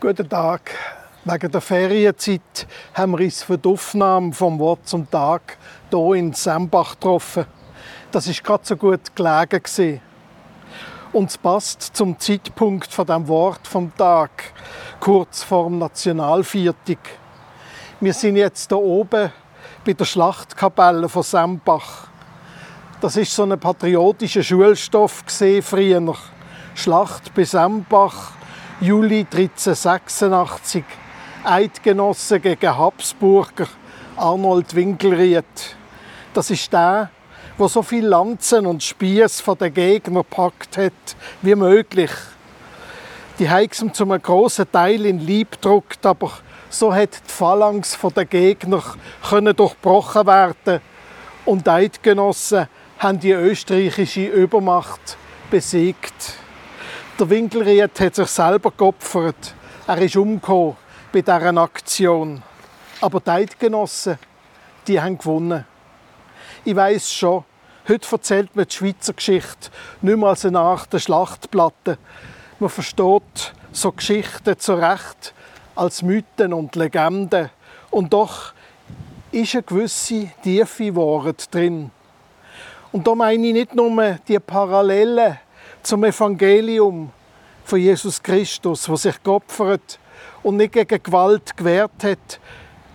Guten Tag. Wegen der Ferienzeit haben wir uns für die Aufnahme vom Wort zum Tag hier in Sembach getroffen. Das ist gerade so gut gelegen gewesen. Und es passt zum Zeitpunkt von dem Wort vom Tag, kurz vor dem Nationalviertag. Wir sind jetzt hier oben bei der Schlachtkapelle von Sembach. Das ist so ein patriotischer Schulstoff früher. Schlacht bei Sembach, Juli 1386. Eidgenossen gegen Habsburger, Arnold Winkelried. Das ist der, wo so viel Lanzen und Spieß von den Gegner packt hat wie möglich. Die Heigsam zum großen Teil in Lieb druckt, aber so hat die Phalanx von den Gegner können durchbrochen werden und die Eidgenossen haben die österreichische Übermacht besiegt. Der Winkelried hat sich selber geopfert. Er ist umgekommen bei dieser Aktion. Aber die Eidgenossen, die haben gewonnen. Ich weiß schon, heute erzählt man die Schweizer Geschichte nicht mehr als eine Art der Schlachtplatte. Man versteht so Geschichten zu Recht als Mythen und Legenden. Und doch ist eine gewisse tiefe Wahrheit drin. Und da meine ich nicht nur die Parallelen zum Evangelium von Jesus Christus, wo sich geopfert und nicht gegen Gewalt gewehrt hat,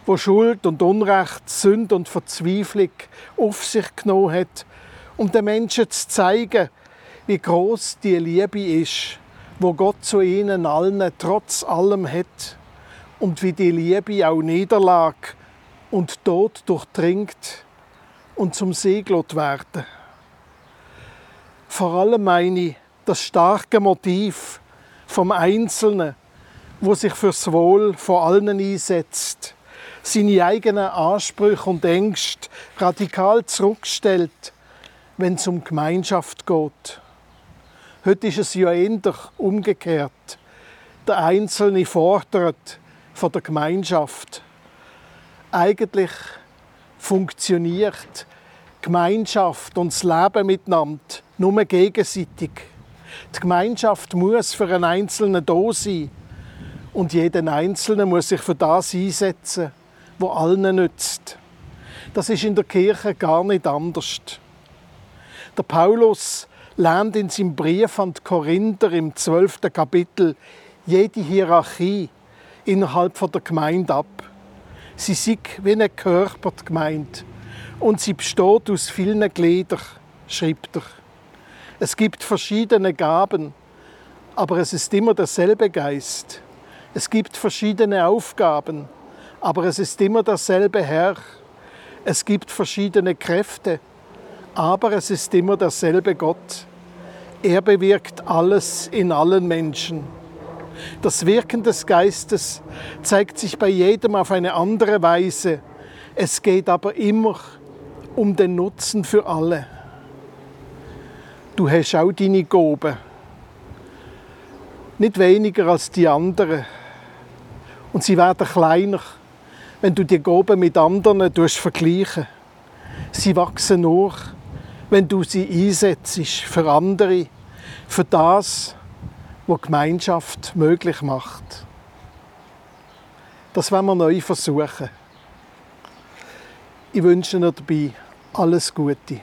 wo Schuld und Unrecht, Sünde und Verzweiflung auf sich genommen hat, um den Menschen zu zeigen, wie groß die Liebe ist, wo Gott zu ihnen allen trotz allem hat und wie die Liebe auch Niederlage und Tod durchdringt und zum Seeglot werden. Vor allem meine ich das starke Motiv vom Einzelnen, wo sich fürs Wohl von allen einsetzt, seine eigenen Ansprüche und Ängste radikal zurückstellt, wenn es um Gemeinschaft geht. Heute ist es ja eher umgekehrt. Der Einzelne fordert von der Gemeinschaft. Eigentlich funktioniert Gemeinschaft und das Leben miteinander nur gegenseitig. Die Gemeinschaft muss für einen Einzelnen da sein. Und jeder Einzelne muss sich für das einsetzen, wo allen nützt. Das ist in der Kirche gar nicht anders. Der Paulus lernt in seinem Brief an die Korinther im 12. Kapitel jede Hierarchie innerhalb der Gemeinde ab. Sie sind wie ein Körper, die Gemeinde. Und sie besteht aus vielen Gliedern, schreibt er. Es gibt verschiedene Gaben, aber es ist immer derselbe Geist. Es gibt verschiedene Aufgaben, aber es ist immer derselbe Herr. Es gibt verschiedene Kräfte, aber es ist immer derselbe Gott. Er bewirkt alles in allen Menschen. Das Wirken des Geistes zeigt sich bei jedem auf eine andere Weise. Es geht aber immer um den Nutzen für alle. Du hast auch deine Gaben. Nicht weniger als die anderen. Und sie werden kleiner, wenn du die Gaben mit anderen vergleichen Sie wachsen nur, wenn du sie einsetzt für andere, für das, was Gemeinschaft möglich macht. Das wollen wir neu versuchen. Ich wünsche dir dabei alles Gute.